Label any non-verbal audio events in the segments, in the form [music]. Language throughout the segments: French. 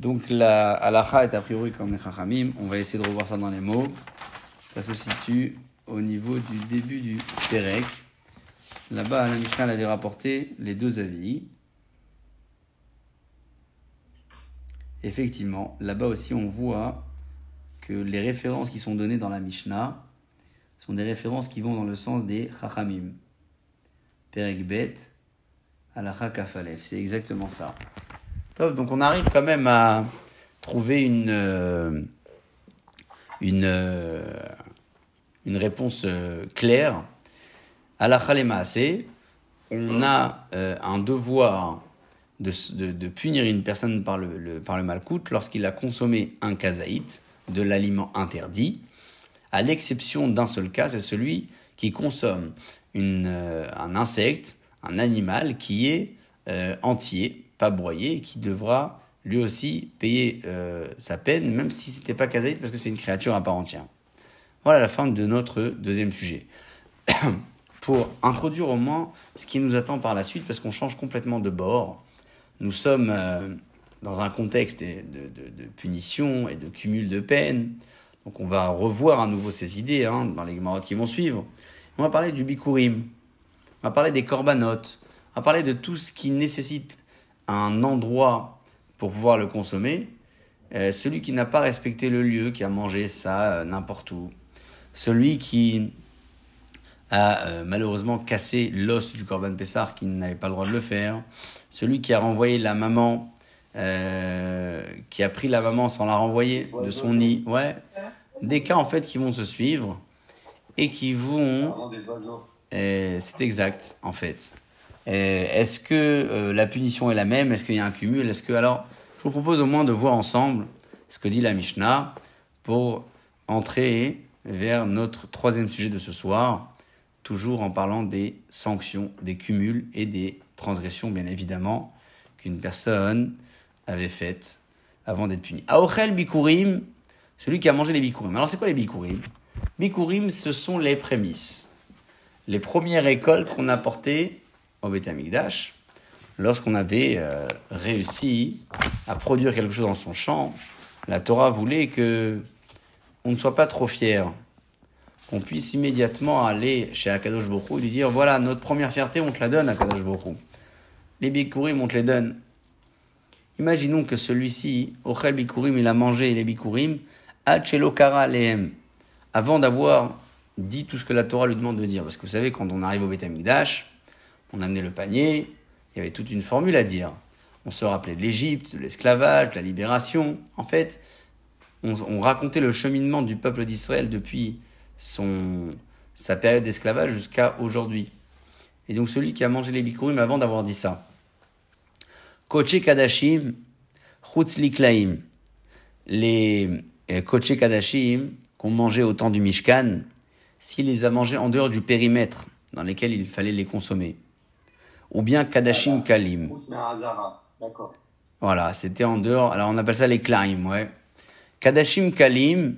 Donc la halakha est a priori comme les chachamim. On va essayer de revoir ça dans les mots. Ça se situe au niveau du début du Perek. Là-bas, la Mishnah avait rapporté les deux avis. Effectivement, là-bas aussi, on voit que les références qui sont données dans la Mishnah sont des références qui vont dans le sens des chachamim. Perek Bet, halakha kafalef. C'est exactement ça. Donc on arrive quand même à trouver une, euh, une, euh, une réponse euh, claire. À la on a un devoir de, de, de, punir une personne par le, le par le malcoute lorsqu'il a consommé un kazaït, de l'aliment interdit, à l'exception d'un seul cas, c'est celui qui consomme une, un insecte, un animal qui est entier, pas broyé, qui devra lui aussi payer euh, sa peine, même si c'était pas Kazaït, parce que c'est une créature à part entière. Voilà la fin de notre deuxième sujet. [coughs] Pour introduire au moins ce qui nous attend par la suite, parce qu'on change complètement de bord. Nous sommes euh, dans un contexte de, de, de, punition et de cumul de peine. Donc on va revoir à nouveau ces idées hein, dans les marottes qui vont suivre. On va parler du bikurim, on va parler des corbanotes, on va parler de tout ce qui nécessite un endroit pour pouvoir le consommer, euh, celui qui n'a pas respecté le lieu, qui a mangé ça euh, n'importe où, celui qui a euh, malheureusement cassé l'os du Corban Pessar, qui n'avait pas le droit de le faire, celui qui a renvoyé la maman, qui a pris la maman sans la renvoyer de son nid, ouais, des cas en fait qui vont se suivre et qui vont... C'est exact en fait. Euh, est-ce que euh, la punition est la même? Est-ce qu'il y a un cumul? Est-ce que alors, je vous propose au moins de voir ensemble ce que dit la Mishnah pour entrer vers notre troisième sujet de ce soir, toujours en parlant des sanctions, des cumuls et des transgressions, bien évidemment, qu'une personne avait faites avant d'être punie. Aochel bikurim, celui qui a mangé les bikurim. Alors c'est quoi les bikurim? Bikurim, ce sont les prémices, les premières écoles qu'on a portées au Beth lorsqu'on avait euh, réussi à produire quelque chose dans son champ, la Torah voulait que on ne soit pas trop fier, qu'on puisse immédiatement aller chez Akadosh Bokhu et lui dire voilà, notre première fierté, on te la donne, Akadosh Bokhu. Les bikurim, on te les donne. Imaginons que celui-ci, Ochel bikurim, il a mangé les bikurim, Kara lehem, avant d'avoir dit tout ce que la Torah lui demande de dire. Parce que vous savez, quand on arrive au Beth on amenait le panier, il y avait toute une formule à dire. On se rappelait de l'Égypte, de l'esclavage, de la libération. En fait, on, racontait le cheminement du peuple d'Israël depuis sa période d'esclavage jusqu'à aujourd'hui. Et donc celui qui a mangé les bikurim avant d'avoir dit ça. Koche Kadashim, Chutz Liklaim. Les euh, Koche Kadashim qu'on mangeait au temps du Mishkan, s'il les a mangés en dehors du périmètre dans lequel il fallait les consommer ou bien Kadashim Kalim. Voilà, c'était en dehors. Alors on appelle ça les Klaim, ouais. Kadashim Kalim,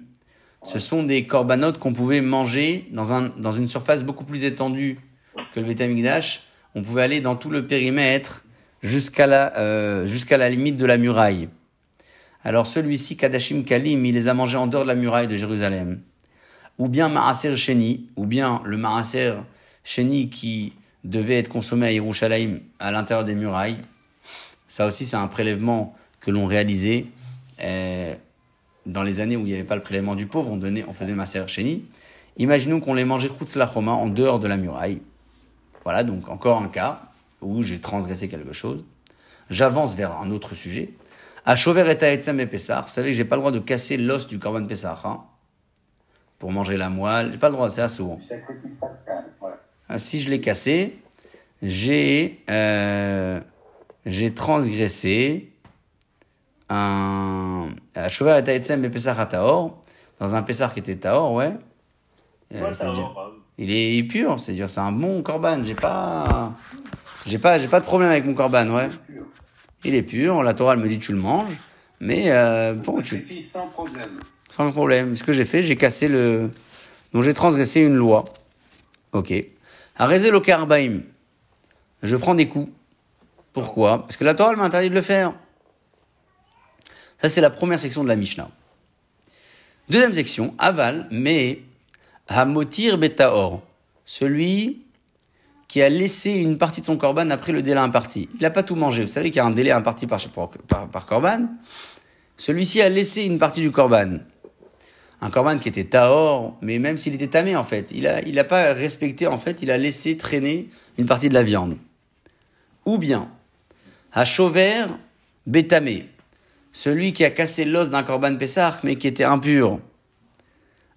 ce sont des corbanotes qu'on pouvait manger dans, un, dans une surface beaucoup plus étendue que le Betamigdash. On pouvait aller dans tout le périmètre jusqu'à la, euh, la limite de la muraille. Alors celui-ci, Kadashim Kalim, il les a mangés en dehors de la muraille de Jérusalem. Ou bien Maaser Sheni, ou bien le Maaser Sheni qui devait être consommé à Yerushalayim, à l'intérieur des murailles. Ça aussi, c'est un prélèvement que l'on réalisait euh, dans les années où il n'y avait pas le prélèvement du pauvre. On, donnait, on faisait Maser Sheni. Imaginons qu'on les mangeait Chuma en dehors de la muraille. Voilà, donc encore un cas où j'ai transgressé quelque chose. J'avance vers un autre sujet. À Chauver et Taetzem et Pessar, vous savez que j'ai pas le droit de casser l'os du Korban Pessar. Hein, pour manger la moelle, j'ai pas le droit, c'est assez souvent. Ah, si je l'ai cassé, j'ai euh, j'ai transgressé un et Pesach Taor, dans un Pesach qui était Taor, ouais. Euh, il est pur, c'est-à-dire c'est un bon corban. J'ai pas, j'ai pas, j'ai pas de problème avec mon corban, ouais. Il est pur. La Torah elle me dit tu le manges, mais euh, bon, tu. sans problème. Sans problème. Ce que j'ai fait, j'ai cassé le, donc j'ai transgressé une loi. Ok. Karbaim. Je prends des coups. Pourquoi? Parce que la Torah m'a interdit de le faire. Ça, c'est la première section de la Mishnah. Deuxième section, aval, mais hamotir betaor, celui qui a laissé une partie de son korban après le délai imparti. Il n'a pas tout mangé. Vous savez qu'il y a un délai imparti par, par, par korban. Celui-ci a laissé une partie du korban. Un korban qui était taor, mais même s'il était tamé en fait, il n'a pas respecté en fait, il a laissé traîner une partie de la viande. Ou bien, à Chauver, bétamé, celui qui a cassé l'os d'un korban Pessah, mais qui était impur.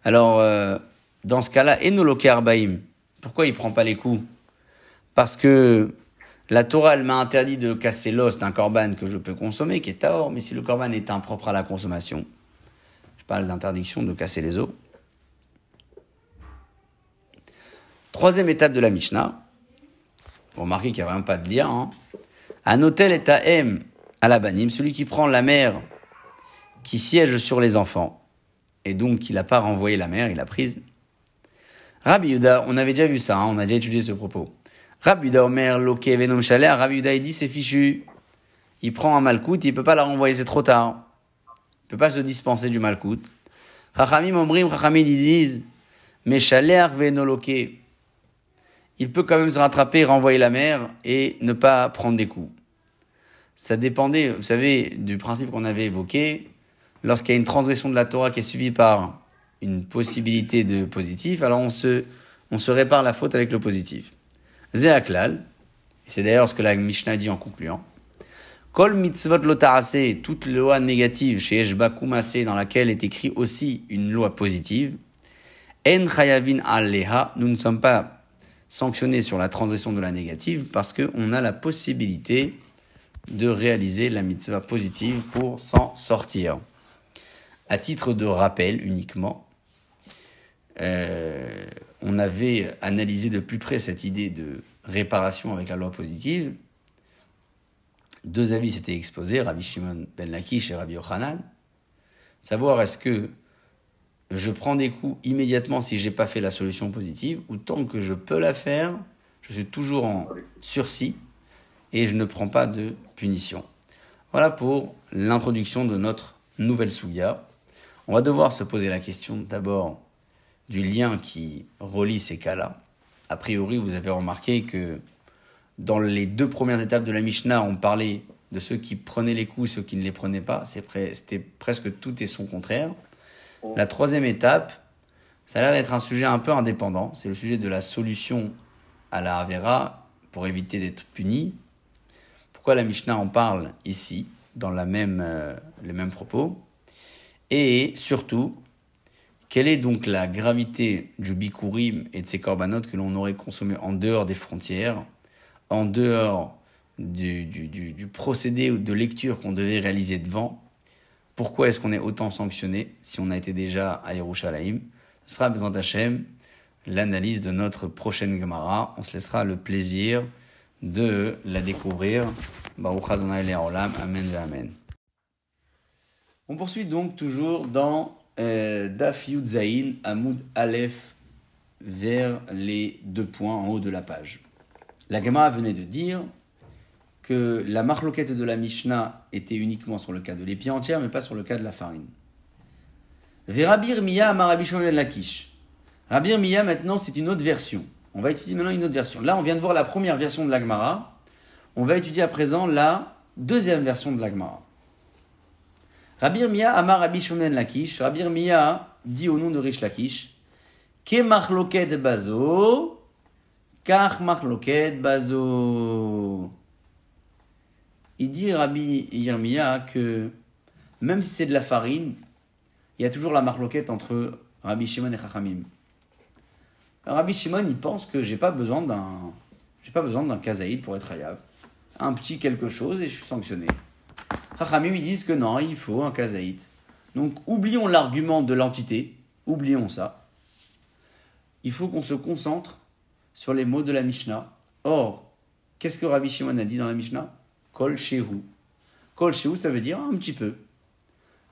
Alors, euh, dans ce cas-là, Enoloke Arbaim, pourquoi il prend pas les coups? Parce que la Torah, m'a interdit de casser l'os d'un korban que je peux consommer, qui est taor, mais si le korban est impropre à la consommation, je parle d'interdiction de casser les os. Troisième étape de la Mishnah. Vous remarquez qu'il n'y a vraiment pas de lien. Hein. Un hôtel est à M à la banim, celui qui prend la mère qui siège sur les enfants, et donc il n'a pas renvoyé la mère, il l'a prise. Rabbi Yuda, on avait déjà vu ça, hein, on a déjà étudié ce propos. Rabbi Yuda Omer, Loke, Venom Chaler, Rabbi Yuda, il dit c'est fichu. Il prend un malcoute, il peut pas la renvoyer, c'est trop tard. Peut pas se dispenser du malcoute. Chachamim Omrim, Chachamim, ils disent, Venoloke. Il peut quand même se rattraper, renvoyer la mère et ne pas prendre des coups ça dépendait, vous savez, du principe qu'on avait évoqué. Lorsqu'il y a une transgression de la Torah qui est suivie par une possibilité de positif, alors on se, on se répare la faute avec le positif. Zéaklal, c'est d'ailleurs ce que la Mishnah dit en concluant. Kol mitzvot lotarase, toute loi négative chez Eshba dans laquelle est écrit aussi une loi positive. En chayavin aleha, nous ne sommes pas sanctionnés sur la transgression de la négative parce qu'on a la possibilité de réaliser la mitzvah positive pour s'en sortir. À titre de rappel uniquement, euh, on avait analysé de plus près cette idée de réparation avec la loi positive. Deux avis s'étaient exposés, Rabbi Shimon ben Lakish et Rabbi Yochanan. Savoir est-ce que je prends des coups immédiatement si j'ai pas fait la solution positive, ou tant que je peux la faire, je suis toujours en sursis et je ne prends pas de punition. Voilà pour l'introduction de notre nouvelle souya. On va devoir se poser la question d'abord du lien qui relie ces cas-là. A priori, vous avez remarqué que dans les deux premières étapes de la Mishnah, on parlait de ceux qui prenaient les coups et ceux qui ne les prenaient pas. C'était presque tout et son contraire. La troisième étape, ça a l'air d'être un sujet un peu indépendant. C'est le sujet de la solution à la Avera pour éviter d'être puni. Pourquoi la Mishnah en parle ici, dans la même, euh, les mêmes propos? Et surtout, quelle est donc la gravité du bikurim et de ces corbanotes que l'on aurait consommés en dehors des frontières, en dehors du, procédé de lecture qu'on devait réaliser devant Pourquoi est-ce qu'on est autant sanctionné si on a été déjà à Yerushalayim? Ce sera, Bezant Hashem, l'analyse de notre prochaine Gemara. On se laissera le plaisir de la découvrir. Baruch Adonai Amen Amen. On poursuit donc toujours dans euh, Daf Yud Zain, Amoud Aleph, vers les deux points en haut de la page. La Gemara venait de dire que la marloquette de la Mishnah était uniquement sur le cas de l'épi entière, mais pas sur le cas de la farine. Verabir Miya Amarabi Lakish. Rabir Miya, maintenant, c'est une autre version. On va étudier maintenant une autre version. Là, on vient de voir la première version de l'Agmara. On va étudier à présent la deuxième version de l'Agmara. Rabir Mia Amar Rabbi Shonen Lakish. Rabir Mia dit au nom de Rish Lakish Ke marloket bazo, kach marloket bazo. Il dit Rabbi Yirmiya que même si c'est de la farine, il y a toujours la marloquette entre Rabbi Shimon et Chachamim. Rabbi Shimon, il pense que j'ai pas besoin d'un, j'ai pas besoin d'un kazaïd pour être hayab. Un petit quelque chose et je suis sanctionné. Chachamim, ils disent que non, il faut un kazaïd. Donc, oublions l'argument de l'entité, oublions ça. Il faut qu'on se concentre sur les mots de la Mishnah. Or, qu'est-ce que Rabbi Shimon a dit dans la Mishnah? Kol shehu. Kol shehu, ça veut dire un petit peu.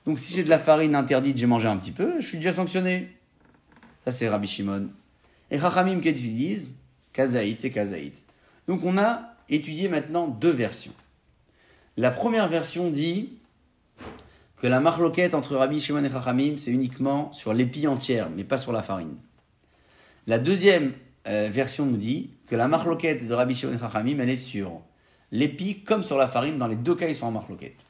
Donc, si j'ai de la farine interdite, j'ai mangé un petit peu, je suis déjà sanctionné. Ça, c'est Rabbi Shimon. Et Chachamim, qu'est-ce qu'ils disent? Kazaït, c'est Kazaït. Donc on a étudié maintenant deux versions. La première version dit que la marloquette entre Rabbi Shimon et Chachamim, c'est uniquement sur l'épi entière, mais pas sur la farine. La deuxième euh, version nous dit que la marloquette de Rabbi Shimon et Chachamim, elle est sur l'épi comme sur la farine. Dans les deux cas, ils sont en marloquette.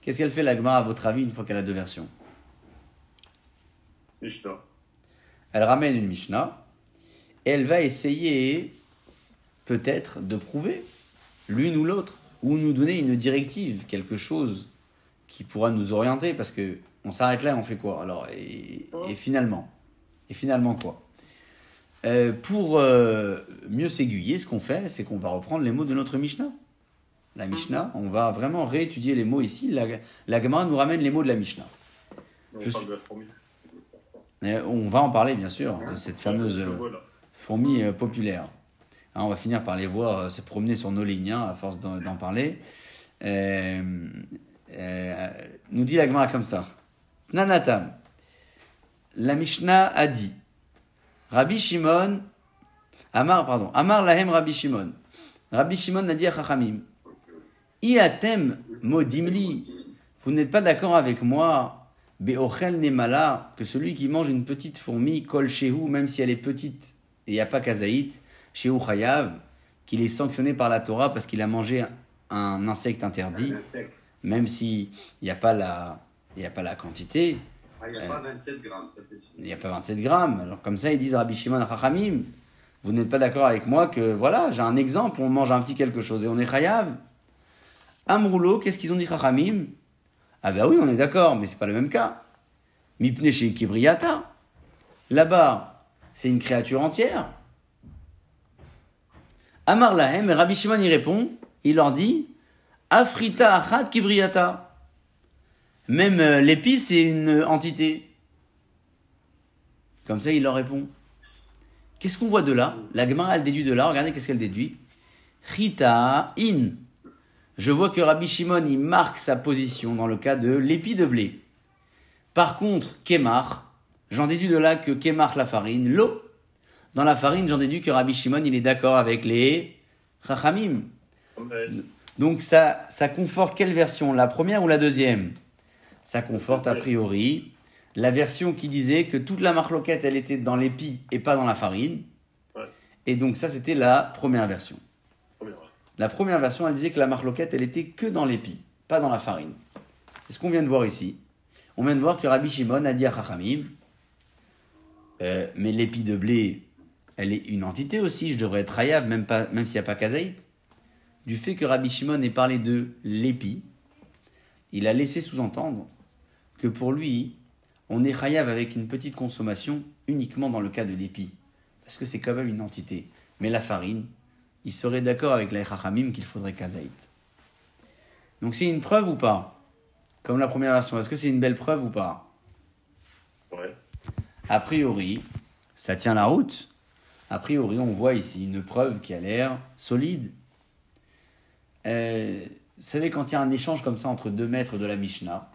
Qu'est-ce qu'elle fait l'agma à votre avis une fois qu'elle a deux versions? Mishnah. Elle ramène une Mishnah et elle va essayer peut-être de prouver l'une ou l'autre ou nous donner une directive, quelque chose qui pourra nous orienter parce que on s'arrête là et on fait quoi? Alors et, et finalement? Et finalement quoi? Euh, Pour euh, mieux s'aiguiller, ce qu'on fait, c'est qu'on va reprendre les mots de notre Mishnah. La Mishnah, on va vraiment réétudier les mots ici. La, la Gemara nous ramène les mots de la Mishnah. On Je suis-. Et on va en parler bien sûr de cette fameuse euh, fourmi euh, populaire. Hein, on va finir par les voir euh, se promener sur nos lignes hein, à force d'en parler. Euh, euh, nous dit la Gemara comme ça. Nanatam. La Mishnah a dit. Rabbi Shimon. Amar, pardon. Amar lahem Rabbi Shimon. Rabbi Shimon a dit à Chachamim. Iatem modimli. Vous n'êtes pas d'accord avec moi, Beochel Nemala, que celui qui mange une petite fourmi, kol shehu, même si elle est petite et il n'y a pas kazaït, shehu chayav, qu'il est sanctionné par la Torah parce qu'il a mangé un insecte interdit, même s'il n'y a, pas la- il y a pas la quantité, Ah, il n'y a pas 27 grammes, ça c'est sûr. il n'y a pas 27 grammes. Alors comme ça, ils disent Rabbi Shimon Chachamim, vous n'êtes pas d'accord avec moi que, voilà, j'ai un exemple, on mange un petit quelque chose et on est chayav. Amroulo, qu'est-ce qu'ils ont dit Chachamim? Ah ben oui, on est d'accord, mais c'est pas le même cas. Mipne chez Kibriata. Là-bas, c'est une créature entière. Amar Lahem, et Rabbi Shimon y répond, il leur dit Afrita achat Kibriata. Même euh, l'épi, c'est une entité. Comme ça, il leur répond. Qu'est-ce qu'on voit de là? La Gemara, elle déduit de là. Regardez qu'est-ce qu'elle déduit? Chita in. Je vois que Rabbi Shimon, il marque sa position dans le cas de l'épi de blé. Par contre, Kemar, j'en déduis de là que Kemar, la farine, l'eau. Dans la farine, j'en déduis que Rabbi Shimon, il est d'accord avec les Chachamim. Donc ça, ça conforte quelle version? La première ou la deuxième? Ça conforte a priori la version qui disait que toute la marloquette, elle était dans l'épi et pas dans la farine. Ouais. Et donc ça, c'était la première version. Première. La première version, elle disait que la marloquette, elle était que dans l'épi, pas dans la farine. C'est ce qu'on vient de voir ici. On vient de voir que Rabbi Shimon a dit à Chachamim, euh, mais l'épi de blé, elle est une entité aussi, je devrais être hayav, même, pas- même s'il n'y a pas kazaït. Du fait que Rabbi Shimon ait parlé de l'épi, il a laissé sous-entendre que pour lui, on est chayav avec une petite consommation uniquement dans le cas de l'épi, parce que c'est quand même une entité. Mais la farine, il serait d'accord avec la qu'il faudrait kazaït. Donc c'est une preuve ou pas? Comme la première version, est-ce que c'est une belle preuve ou pas? Ouais. A priori, ça tient la route. A priori, on voit ici une preuve qui a l'air solide. Euh, savez, quand il y a un échange comme ça entre deux maîtres de la Mishnah,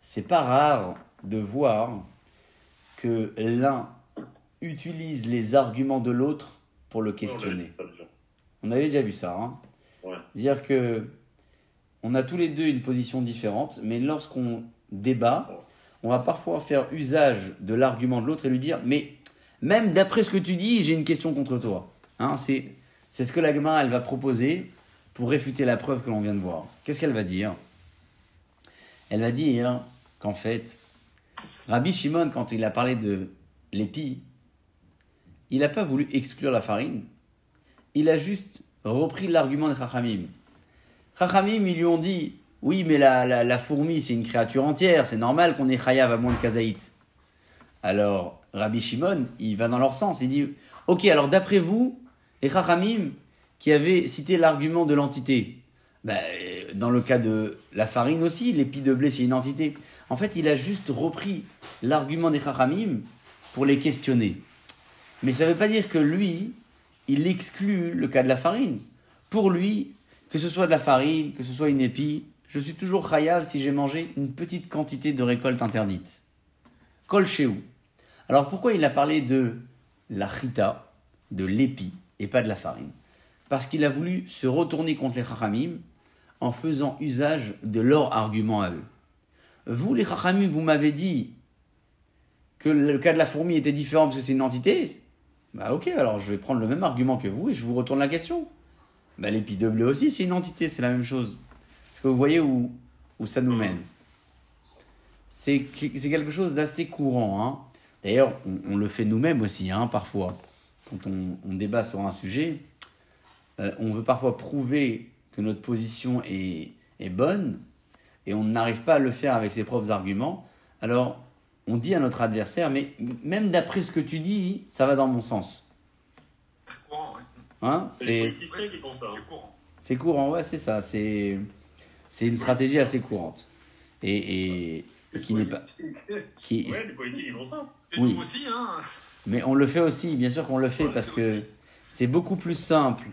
c'est pas rare de voir que l'un utilise les arguments de l'autre pour le questionner. On avait déjà vu ça. Hein Ouais. Dire que on a tous les deux une position différente, mais lorsqu'on débat, on va parfois faire usage de l'argument de l'autre et lui dire Mais même d'après ce que tu dis, j'ai une question contre toi. Hein, c'est, c'est ce que la Gemara, elle va proposer pour réfuter la preuve que l'on vient de voir. Qu'est-ce qu'elle va dire? Elle va dire qu'en fait, Rabbi Shimon, quand il a parlé de l'épi, il n'a pas voulu exclure la farine, il a juste repris l'argument de Chachamim. Chachamim, ils lui ont dit Oui, mais la, la, fourmi, c'est une créature entière, c'est normal qu'on ait chayav à moins de kazaït. Alors, Rabbi Shimon, il va dans leur sens. Il dit Ok, alors d'après vous, les Chachamim qui avaient cité l'argument de l'entité, ben, dans le cas de la farine aussi, l'épi de blé, c'est une entité. En fait, il a juste repris l'argument des Chachamim pour les questionner. Mais ça ne veut pas dire que lui, il exclut le cas de la farine. Pour lui, que ce soit de la farine, que ce soit une épi, je suis toujours chayav si j'ai mangé une petite quantité de récolte interdite. Kol shehu. Alors pourquoi il a parlé de la chita, de l'épi, et pas de la farine? Parce qu'il a voulu se retourner contre les chachamim en faisant usage de leur argument à eux. Vous, les Chachamim, vous m'avez dit que le cas de la fourmi était différent parce que c'est une entité. Bah ok, alors je vais prendre le même argument que vous et je vous retourne la question. Bah l'épi de blé aussi, c'est une entité, c'est la même chose. Est-ce que vous voyez où, ça nous mène C'est quelque chose d'assez courant. Hein. D'ailleurs, on, le fait nous-mêmes aussi, hein, parfois. Quand on débat sur un sujet, euh, on veut parfois prouver que notre position est, est bonne et on n'arrive pas à le faire avec ses propres arguments. Alors, on dit à notre adversaire, mais même d'après ce que tu dis, ça va dans mon sens. Hein C'est c'est, politiciens qui font ça. C'est courant. c'est courant, ouais, c'est ça. C'est, c'est une stratégie assez courante. Et, et- et qui n'est pas. [laughs] Qui, Ouais, les politiques, ils font ça. Oui. nous aussi, hein. Mais on le fait aussi, bien sûr qu'on le fait, Ouais, parce que aussi. c'est beaucoup plus simple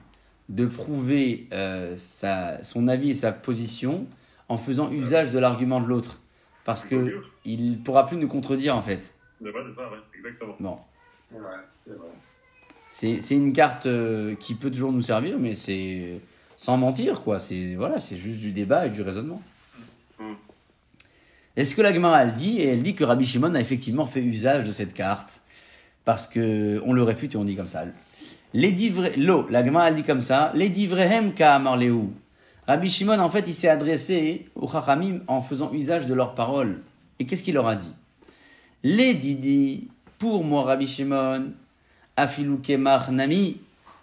de prouver euh, sa, son avis et sa position en faisant usage de l'argument de l'autre. Parce que il pourra plus nous contredire en fait. Ouais, exactement. Bon, Ouais, c'est vrai. c'est c'est une carte euh, qui peut toujours nous servir, mais c'est sans mentir quoi. C'est voilà, c'est juste du débat et du raisonnement. Mm. Est-ce que la Gemara elle dit et elle dit que Rabbi Shimon a effectivement fait usage de cette carte? Parce que on le réfute et on dit comme ça. Les divrei, l'eau, la Gemara dit comme ça. Les divrehem. Rabbi Shimon en fait il s'est adressé aux Chachamim en faisant usage de leurs paroles. Et qu'est-ce qu'il leur a dit? Les didi pour moi Rabbi Shimon afilu kemach nami.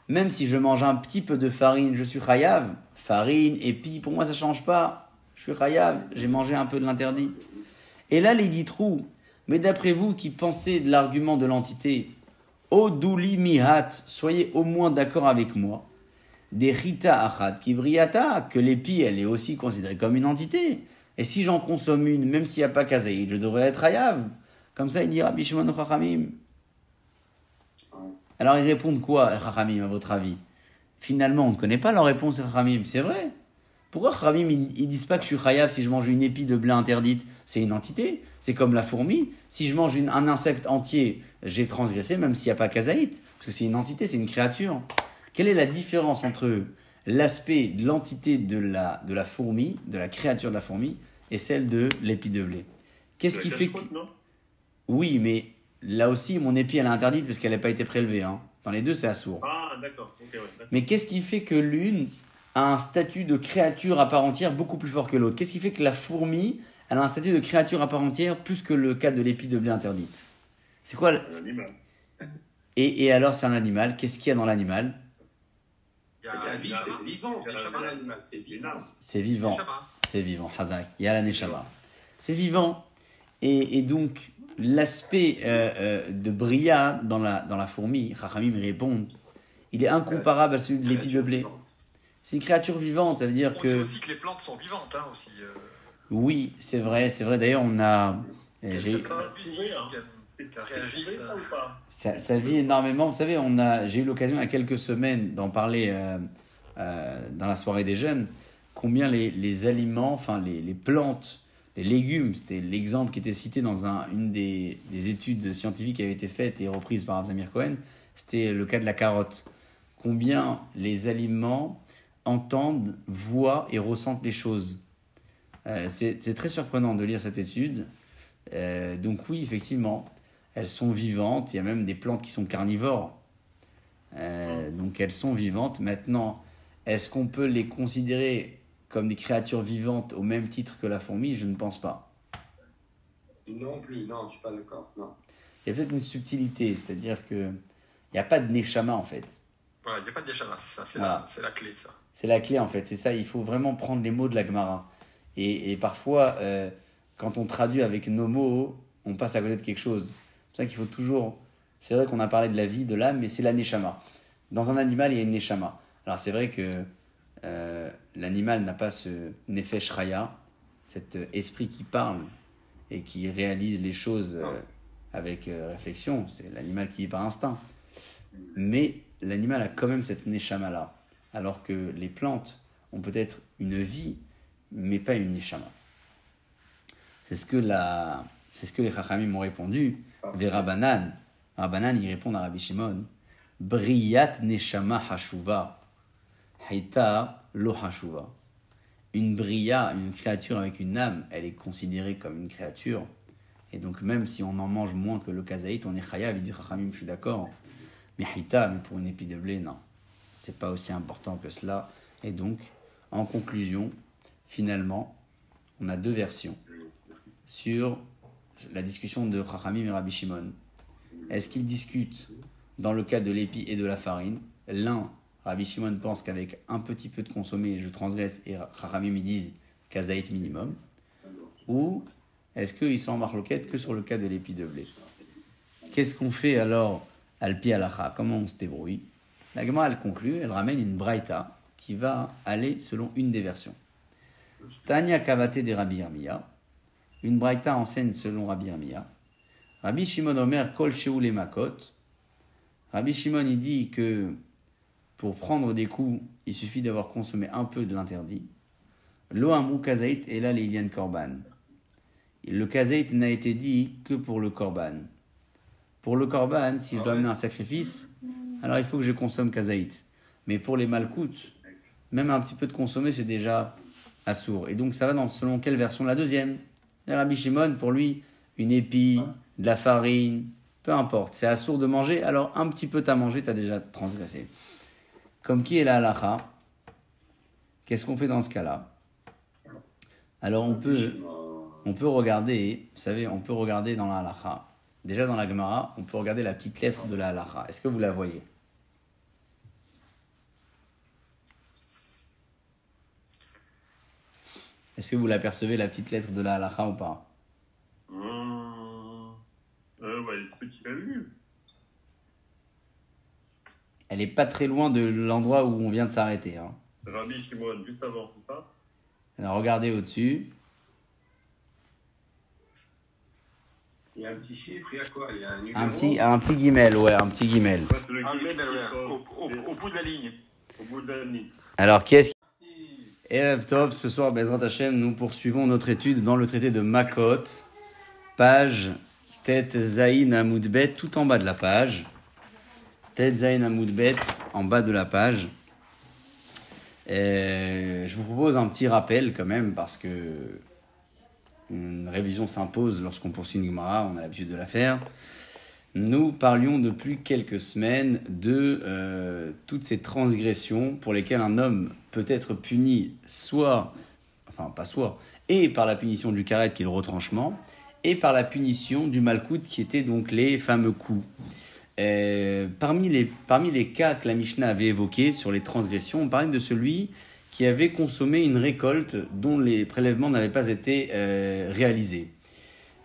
Même si je mange un petit peu de farine, je suis chayav. Farine, épi, pour moi ça change pas. Je suis chayav, j'ai mangé un peu de l'interdit. Et là, les trou. Mais d'après vous qui pensez de l'argument de l'entité, Odouli mihat, soyez au moins d'accord avec moi. Des rita achat kibriata, que l'épi, elle est aussi considérée comme une entité. Et si j'en consomme une, même s'il n'y a pas kazaïd, je devrais être hayav. Comme ça, il dit Rabbi Shimon Chachamim. Alors ils répondent quoi, Chachamim, à votre avis? Finalement, on ne connaît pas leur réponse, Chachamim, c'est vrai. Pourquoi Chachamim, ils, ils disent pas que je suis chayav si je mange une épi de blé interdite? C'est une entité. C'est comme la fourmi. Si je mange une- un insecte entier, j'ai transgressé, même s'il n'y a pas kazaït. Parce que c'est une entité, c'est une créature. Quelle est la différence entre l'aspect de l'entité de la, de la fourmi, de la créature de la fourmi, et celle de l'épi de blé? Qu'est-ce qui fait que... Oui, mais là aussi, mon épi, elle est interdite parce qu'elle n'a pas été prélevée. Hein. Dans les deux, c'est assourd. Ah, d'accord. Ok, ouais. d'accord. Mais qu'est-ce qui fait que l'une a un statut de créature à part entière beaucoup plus fort que l'autre? Qu'est-ce qui fait que la fourmi, elle a un statut de créature à part entière plus que le cas de l'épi de blé interdite C'est quoi le- Un animal. et, et alors, c'est un animal. Qu'est-ce qu'il y a dans l'animal? C'est vivant. C'est c'est vivant. C'est vivant. C'est Hazak. Il y a la Neshama. C'est vivant. Et, et donc, l'aspect euh, euh, de Bria dans la, dans la fourmi, Chachamim y répondent, il est incomparable à celui de l'épi de blé. C'est une créature vivante, ça veut dire On que... aussi que les plantes sont vivantes, hein, aussi. euh. Oui, c'est vrai, c'est vrai. D'ailleurs, on a... euh, j'ai- hein. Ça, ça vit énormément. Vous savez, on a, j'ai eu l'occasion il y a quelques semaines d'en parler euh, euh, dans la soirée des jeunes. Combien les, les aliments, enfin les, les plantes, les légumes, c'était l'exemple qui était cité dans un, une des, des études scientifiques qui avait été faite et reprise par Zamir Cohen. C'était le cas de la carotte. Combien les aliments entendent, voient et ressentent les choses? Euh, c'est très surprenant de lire cette étude. Euh, donc oui, effectivement, elles sont vivantes. Il y a même des plantes qui sont carnivores. Euh, donc elles sont vivantes. Maintenant, est-ce qu'on peut les considérer comme des créatures vivantes au même titre que la fourmi? Je ne pense pas. Non plus, non, je suis pas d'accord. Non. Il y a peut-être une subtilité, c'est-à-dire que il n'y a pas de neshama en fait. Voilà, il n'y a pas de Neshama, c'est ça. C'est Voilà. la, c'est la clé, ça. C'est la clé en fait, c'est ça, il faut vraiment prendre les mots de la Gemara. Et, parfois, euh, quand on traduit avec nos mots, on passe à côté de quelque chose. C'est ça qu'il faut toujours... C'est vrai qu'on a parlé de la vie, de l'âme, mais c'est la neshama. Dans un animal, il y a une neshama. Alors c'est vrai que euh, l'animal n'a pas ce nefesh raya, cet euh, esprit qui parle et qui réalise les choses avec réflexion. C'est l'animal qui vit par instinct. Mais l'animal a quand même cette neshama là. Alors que les plantes ont peut-être une vie, mais pas une neshama. C'est ce que, la, c'est ce que les chachamim m'ont répondu. Vers Rabbanan. Rabbanan, ils répondent à Rabbi Shimon. Briyat neshama hashuva. Haita lo hashuva. une bria, une créature avec une âme, elle est considérée comme une créature. Et donc, même si on en mange moins que le kazaït, on est chayav, il dit Chachamim, je suis d'accord. Mais hita, mais pour une épi de blé, non. C'est pas aussi important que cela. Et donc, en conclusion, finalement, on a deux versions sur la discussion de Chachamim et Rabbi Shimon. Est-ce qu'ils discutent dans le cas de l'épi et de la farine? L'un, Rabbi Shimon pense qu'avec un petit peu de consommé, je transgresse, et Chachamim ils disent kazaït minimum. Ou est-ce qu'ils sont en marloquette que sur le cas de l'épi de blé? Qu'est-ce qu'on fait alors Alpi alacha? Comment on se débrouille? La Gemara, elle conclut, elle ramène une braïta qui va aller selon une des versions. Tanya Kavate de Rabbi Yirmiya. Une braïta enseigne selon Rabbi Yirmiya. Rabbi Shimon Omer Kol Sheou le Makot. Rabbi Shimon il dit que pour prendre des coups, il suffit d'avoir consommé un peu de l'interdit. Lo kazaït et là les korban. Le kazaït n'a été dit que pour le korban. Pour le korban, si je dois amener un sacrifice, alors il faut que je consomme kazaït. Mais pour les malkoutes, même un petit peu de consommer, c'est déjà assourd. Et donc ça va dans selon quelle version La deuxième. Rabbi Shimon, pour lui, une épi, de la farine, peu importe. C'est assourd de manger, alors un petit peu t'as mangé, t'as déjà transgressé. Comme qui est la halakha Qu'est-ce qu'on fait dans ce cas-là Alors on peut, on peut regarder, vous savez, on peut regarder dans la halakha. Déjà dans la Gemara, on peut regarder la petite lettre de la halakha. Est-ce que vous la voyez Est-ce que vous l'apercevez, la petite lettre de la halakha ou pas Hum, euh, ouais, a. Elle est pas très loin de l'endroit où on vient de s'arrêter. hein. Rabbi Shimon, juste avant, c'est ça? Alors regardez au-dessus. Il y a un petit chiffre, il y a quoi? Il y a un numéro Un petit, un petit guimel, ouais, un petit guimel. Ouais, mais, qui ouais, au, au- au bout de la ligne. au bout de la ligne. Alors qui est-ce qui... Erev Tov, ce soir, Bezrat Hashem, nous poursuivons notre étude dans le traité de Makot, page Tête Zain Amoudbet, tout en bas de la page. Tête Zain Amoudbet, en bas de la page. Je vous propose un petit rappel quand même, parce que une révision s'impose lorsqu'on poursuit une Gemara, on a l'habitude de la faire. Nous parlions depuis quelques semaines de euh, toutes ces transgressions pour lesquelles un homme peut être puni soit, enfin pas soit, et par la punition du karet qui est le retranchement, et par la punition du malkout qui était donc les fameux coups. Euh, parmi, les, parmi les cas que la Mishnah avait évoqués sur les transgressions, on parlait de celui qui avait consommé une récolte dont les prélèvements n'avaient pas été euh, réalisés.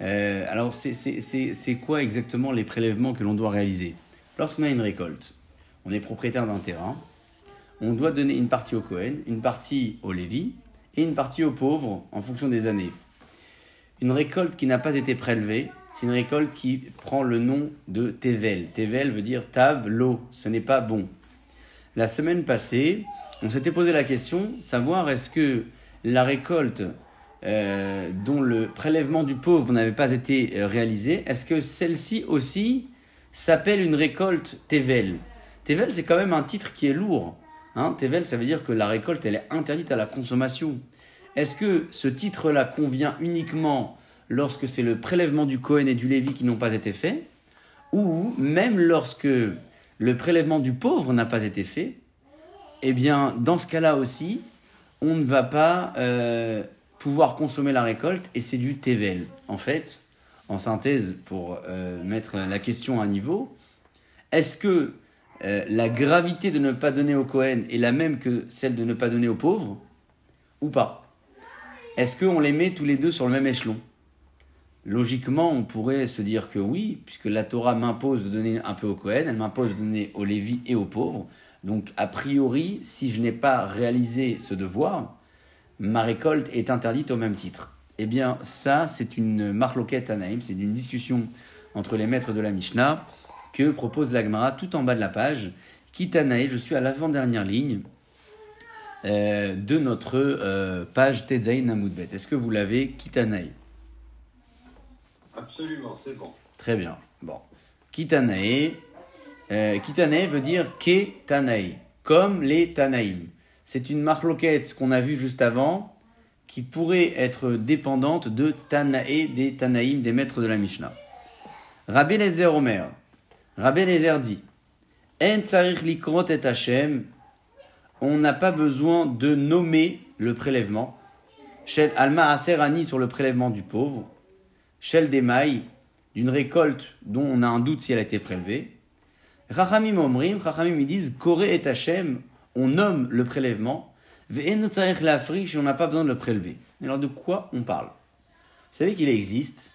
Euh, alors, c'est- quoi exactement les prélèvements que l'on doit réaliser? Lorsqu'on a une récolte, on est propriétaire d'un terrain, on doit donner une partie au Cohen, une partie au Lévi et une partie aux pauvres en fonction des années. Une récolte qui n'a pas été prélevée, c'est une récolte qui prend le nom de Tevel. Tevel veut dire Tav, l'eau, ce n'est pas bon. La semaine passée, on s'était posé la question, savoir est-ce que la récolte euh, dont le prélèvement du pauvre n'avait pas été euh, réalisé, est-ce que celle-ci aussi s'appelle une récolte Tevel? Tevel, c'est quand même un titre qui est lourd. Hein Tevel, ça veut dire que la récolte, elle est interdite à la consommation. Est-ce que ce titre-là convient uniquement lorsque c'est le prélèvement du Cohen et du Lévi qui n'ont pas été faits Ou même lorsque le prélèvement du pauvre n'a pas été fait? Eh bien, dans ce cas-là aussi, on ne va pas euh, pouvoir consommer la récolte et c'est du Tevel. En fait, en synthèse, pour euh, mettre la question à niveau, est-ce que euh, la gravité de ne pas donner au Cohen est la même que celle de ne pas donner aux pauvres ou pas? Est-ce qu'on les met tous les deux sur le même échelon? Logiquement, on pourrait se dire que oui, puisque la Torah m'impose de donner un peu au Cohen, elle m'impose de donner aux Lévi et aux pauvres. Donc, a priori, si je n'ai pas réalisé ce devoir, ma récolte est interdite au même titre. Eh bien, ça, c'est une marloquette Anaïm, c'est une discussion entre les maîtres de la Mishnah que propose l'Agmara tout en bas de la page. Kitanaï, je suis à l'avant-dernière ligne euh, de notre euh, page Tetzaï Namoudbet. Est-ce que vous l'avez, Kitanaï Absolument, c'est bon. Très bien. Bon. Kitanae. Euh, Kitanae veut dire Ke Tanae, comme les Tanaïm. C'est une marloquette, ce qu'on a vu juste avant, qui pourrait être dépendante de Tanae, des Tanaïm, des maîtres de la Mishnah. Rabbi Lezer Omer, Rabbi Lezer dit, likrot et Hashem, on n'a pas besoin de nommer le prélèvement. Shel Alma Aserani sur le prélèvement du pauvre. Shel Demaï, d'une récolte dont on a un doute si elle a été prélevée. Rachamim Omrim, Rachamim ils disent Kore et Hashem, on nomme le prélèvement. Lafrish, on n'a pas besoin de le prélever. Alors de quoi on parle? Vous savez qu'il existe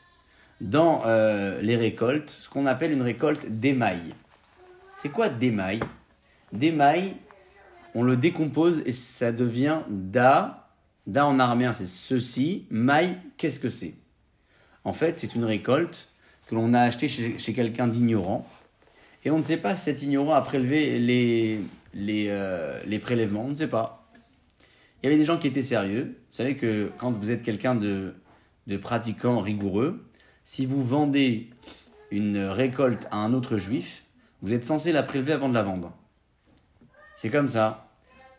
dans euh, les récoltes ce qu'on appelle une récolte d'émail. C'est quoi d'émail? D'émail, on le décompose et ça devient da. Da en araméen, c'est ceci. Maï, qu'est-ce que c'est? En fait, c'est une récolte que l'on a achetée chez, chez quelqu'un d'ignorant. Et on ne sait pas si cet ignorant a prélevé les, les, euh, les prélèvements. On ne sait pas. Il y avait des gens qui étaient sérieux. Vous savez que quand vous êtes quelqu'un de, de pratiquant rigoureux, si vous vendez une récolte à un autre juif, vous êtes censé la prélever avant de la vendre. C'est comme ça.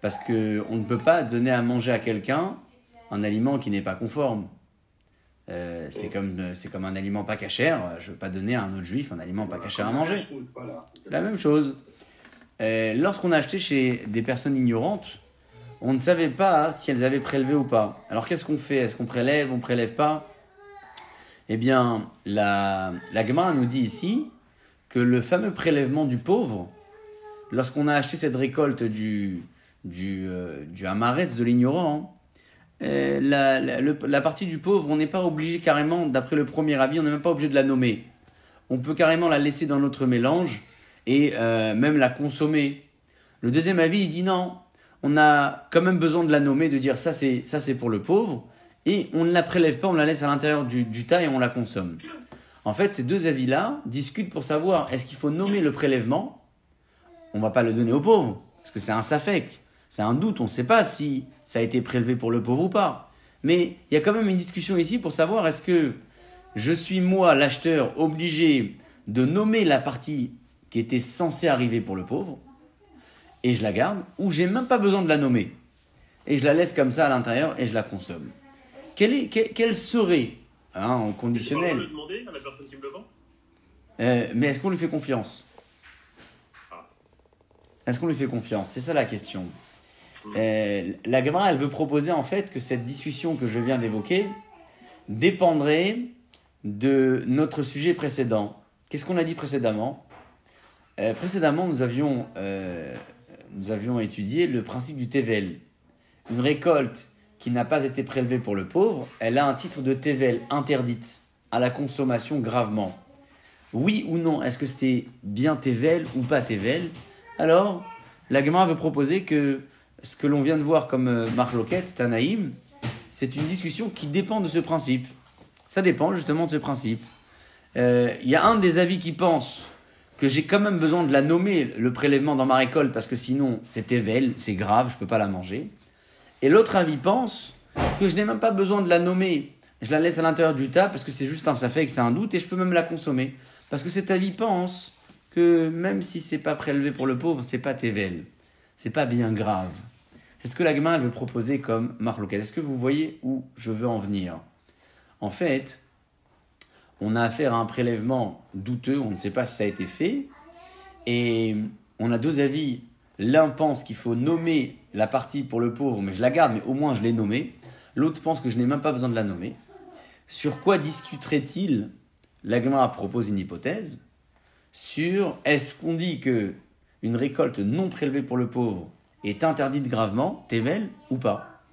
Parce que on ne peut pas donner à manger à quelqu'un un aliment qui n'est pas conforme. Euh, c'est comme, comme un aliment pas cachère. Je ne veux pas donner à un autre juif un aliment pas cachère à manger. C'est la même chose. Euh, Lorsqu'on a acheté chez des personnes ignorantes, on ne savait pas si elles avaient prélevé ou pas. Alors qu'est-ce qu'on fait? Est-ce qu'on prélève On prélève pas? Eh bien, la, la nous dit ici que le fameux prélèvement du pauvre, lorsqu'on a acheté cette récolte du, du, euh, du Hamaretz, de l'ignorant, euh, la, la partie du pauvre, on n'est pas obligé carrément, d'après le premier avis, on n'est même pas obligé de la nommer. On peut carrément la laisser dans notre mélange et euh, même la consommer. Le deuxième avis, il dit non, on a quand même besoin de la nommer, de dire ça c'est ça c'est pour le pauvre, et on ne la prélève pas, on la laisse à l'intérieur du, du tas et on la consomme. En fait, ces deux avis-là discutent pour savoir est-ce qu'il faut nommer le prélèvement? On va pas le donner au pauvre, parce que c'est un safek, c'est un doute, on ne sait pas si ça a été prélevé pour le pauvre ou pas. Mais il y a quand même une discussion ici pour savoir est-ce que je suis moi, l'acheteur, obligé de nommer la partie qui était censée arriver pour le pauvre, et je la garde, ou j'ai même pas besoin de la nommer, et je la laisse comme ça à l'intérieur et je la consomme. Quelle, est, quelle, quelle serait, hein, en conditionnel, le demander à la personne qui me le vend? Euh, mais est-ce qu'on lui fait confiance? Est-ce qu'on lui fait confiance? C'est ça la question. Euh, la Gemara, elle veut proposer en fait que cette discussion que je viens d'évoquer dépendrait de notre sujet précédent. Qu'est-ce qu'on a dit précédemment? Euh, Précédemment, nous avions, euh, nous avions étudié le principe du TVL. Une récolte qui n'a pas été prélevée pour le pauvre, elle a un titre de TVL interdite à la consommation gravement. Oui ou non, est-ce que c'est bien TVL ou pas TVL Alors, la Gemara veut proposer que ce que l'on vient de voir comme euh, Marloquette, Tanaïm, c'est une discussion qui dépend de ce principe. Ça dépend justement de ce principe. Il y a un des avis qui pense que j'ai quand même besoin de la nommer, le prélèvement dans ma récolte, parce que sinon c'est TVL, c'est grave, je ne peux pas la manger. Et l'autre avis pense que je n'ai même pas besoin de la nommer. Je la laisse à l'intérieur du tas parce que c'est juste un ça que c'est un doute et je peux même la consommer. Parce que cet avis pense que même si c'est pas prélevé pour le pauvre, c'est pas TVL. C'est pas bien grave. C'est ce que la Gemara veut proposer comme marloquette. Est-ce que vous voyez où je veux en venir? En fait, on a affaire à un prélèvement douteux, on ne sait pas si ça a été fait, et on a deux avis. L'un pense qu'il faut nommer la partie pour le pauvre, mais je la garde, mais au moins je l'ai nommée. L'autre pense que je n'ai même pas besoin de la nommer. Sur quoi discuterait-il La Gemara propose une hypothèse sur est-ce qu'on dit que une récolte non prélevée pour le pauvre est interdite gravement, Tevel, ou pas?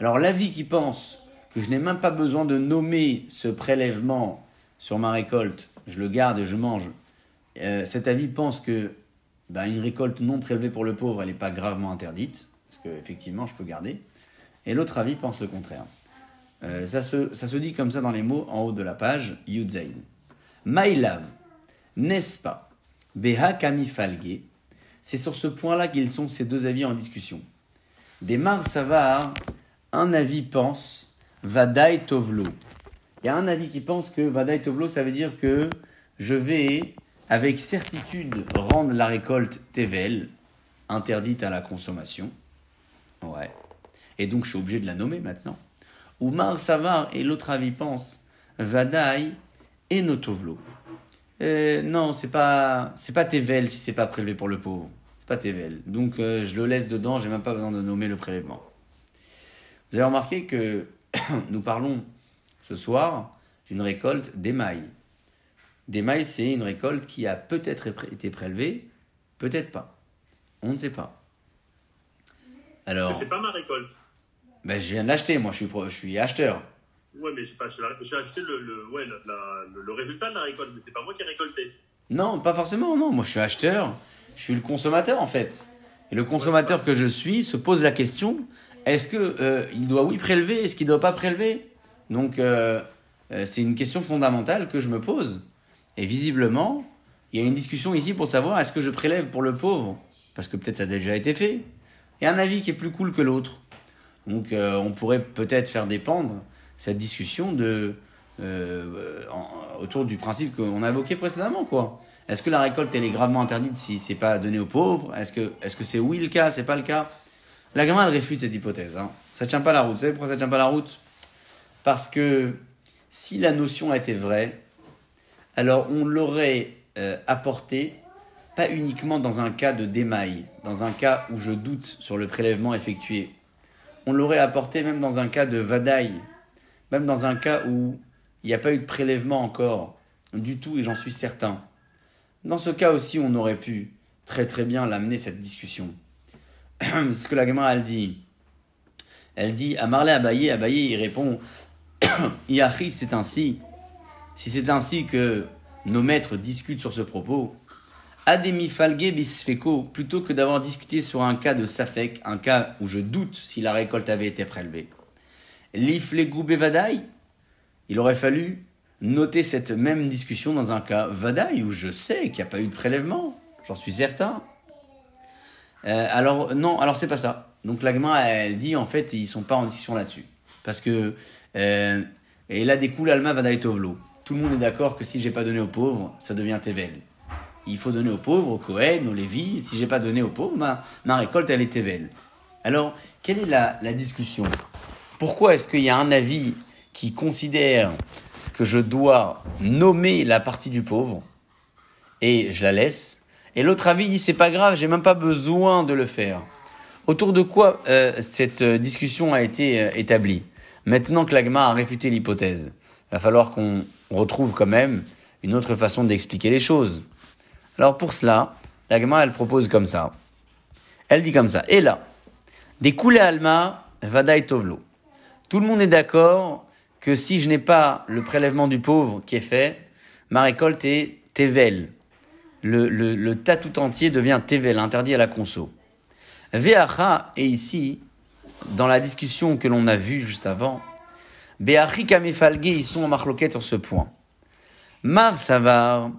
Alors l'avis qui pense que je n'ai même pas besoin de nommer ce prélèvement sur ma récolte, je le garde et je mange, euh, cet avis pense que ben, une récolte non prélevée pour le pauvre, elle n'est pas gravement interdite, parce qu'effectivement, je peux garder. Et l'autre avis pense le contraire. Euh, ça, se, ça se dit comme ça dans les mots en haut de la page, Yudzain. Maïlav, n'est-ce pas? Beha Kami Falge, c'est sur ce point-là qu'ils sont ces deux avis en discussion. Des Mar Savar, un avis pense Vadai Tovlo. Il y a un avis qui pense que Vadai Tovlo, ça veut dire que je vais avec certitude rendre la récolte Tevel, interdite à la consommation. Ouais. Et donc je suis obligé de la nommer maintenant. Ou Mar Savar et l'autre avis pense, Vadaï et Notovlo. Euh, non, c'est pas, c'est pas Tevel si c'est pas prélevé pour le pauvre. C'est pas Tevel. Donc euh, je le laisse dedans, j'ai même pas besoin de nommer le prélèvement. Vous avez remarqué que [coughs] nous parlons ce soir d'une récolte d'émail. D'émail, c'est une récolte qui a peut-être été prélevée, peut-être pas. On ne sait pas. Mais Alors, c'est pas ma récolte. ben, je viens de l'acheter, moi je suis, pro- je suis acheteur. Ouais, mais j'ai pas acheté, j'ai le, le, ouais, la- la- le, le résultat de la récolte, mais c'est pas moi qui ai récolté. Non, pas forcément, non. Moi, je suis acheteur, je suis le consommateur en fait. Et le consommateur que je suis se pose la question est-ce que euh, il doit oui prélever, est-ce qu'il doit pas prélever? Donc, euh, euh, c'est une question fondamentale que je me pose. Et visiblement, il y a une discussion ici pour savoir est-ce que je prélève pour le pauvre Parce que peut-être ça a déjà été fait. Et un avis qui est plus cool que l'autre. Donc, euh, on pourrait peut-être faire dépendre cette discussion de, autour du principe qu'on a évoqué précédemment, quoi. Est-ce que la récolte est gravement interdite si c'est pas donné aux pauvres? Est-ce que est-ce que c'est oui le cas, c'est pas le cas? La gamin elle réfute cette hypothèse. Hein. Ça tient pas la route. Vous savez pourquoi ça tient pas la route? Parce que si la notion était vraie, alors on l'aurait euh, apporté pas uniquement dans un cas de démail, dans un cas où je doute sur le prélèvement effectué. On l'aurait apporté même dans un cas de vadaï, même dans un cas où il n'y a pas eu de prélèvement encore, du tout, et j'en suis certain. Dans ce cas aussi, on aurait pu très très bien l'amener cette discussion. [clears throat] Ce que la gamin elle dit, elle dit à Marley Abaye, Abaye il répond [coughs] Iachi, c'est ainsi. Si c'est ainsi que nos maîtres discutent sur ce propos, Ademi falge bisfeko, plutôt que d'avoir discuté sur un cas de Safek, un cas où je doute si la récolte avait été prélevée. L'iflegou bevadaï, il aurait fallu noter cette même discussion dans un cas vadaï où je sais qu'il n'y a pas eu de prélèvement, j'en suis certain. Euh, alors non, alors c'est pas ça. Donc l'agma elle dit en fait ils sont pas en discussion là-dessus parce que euh, et là découle alma tovlo. Tout le monde est d'accord que si j'ai pas donné aux pauvres, ça devient tevel. Il faut donner aux pauvres, aux Cohen, aux Lévi. Si j'ai pas donné aux pauvres, ma, ma récolte elle est tevel. Alors quelle est la, la discussion? Pourquoi est-ce qu'il y a un avis qui considère que je dois nommer la partie du pauvre et je la laisse? Et l'autre avis dit c'est pas grave, j'ai même pas besoin de le faire. Autour de quoi euh, cette discussion a été euh, établie? Maintenant que l'agma a réfuté l'hypothèse, il va falloir qu'on retrouve quand même une autre façon d'expliquer les choses. Alors pour cela, l'agma elle propose comme ça. Elle dit comme ça. Et là, des coulées alma, vadaï tovlo. Tout le monde est d'accord que si je n'ai pas le prélèvement du pauvre qui est fait, ma récolte est tevel. Le, le, le tas tout entier devient tevel, interdit à la conso. Veacha est ici, dans la discussion que l'on a vue juste avant, Beachi kamefalge, ils sont en marloquette sur ce point. Mar savar,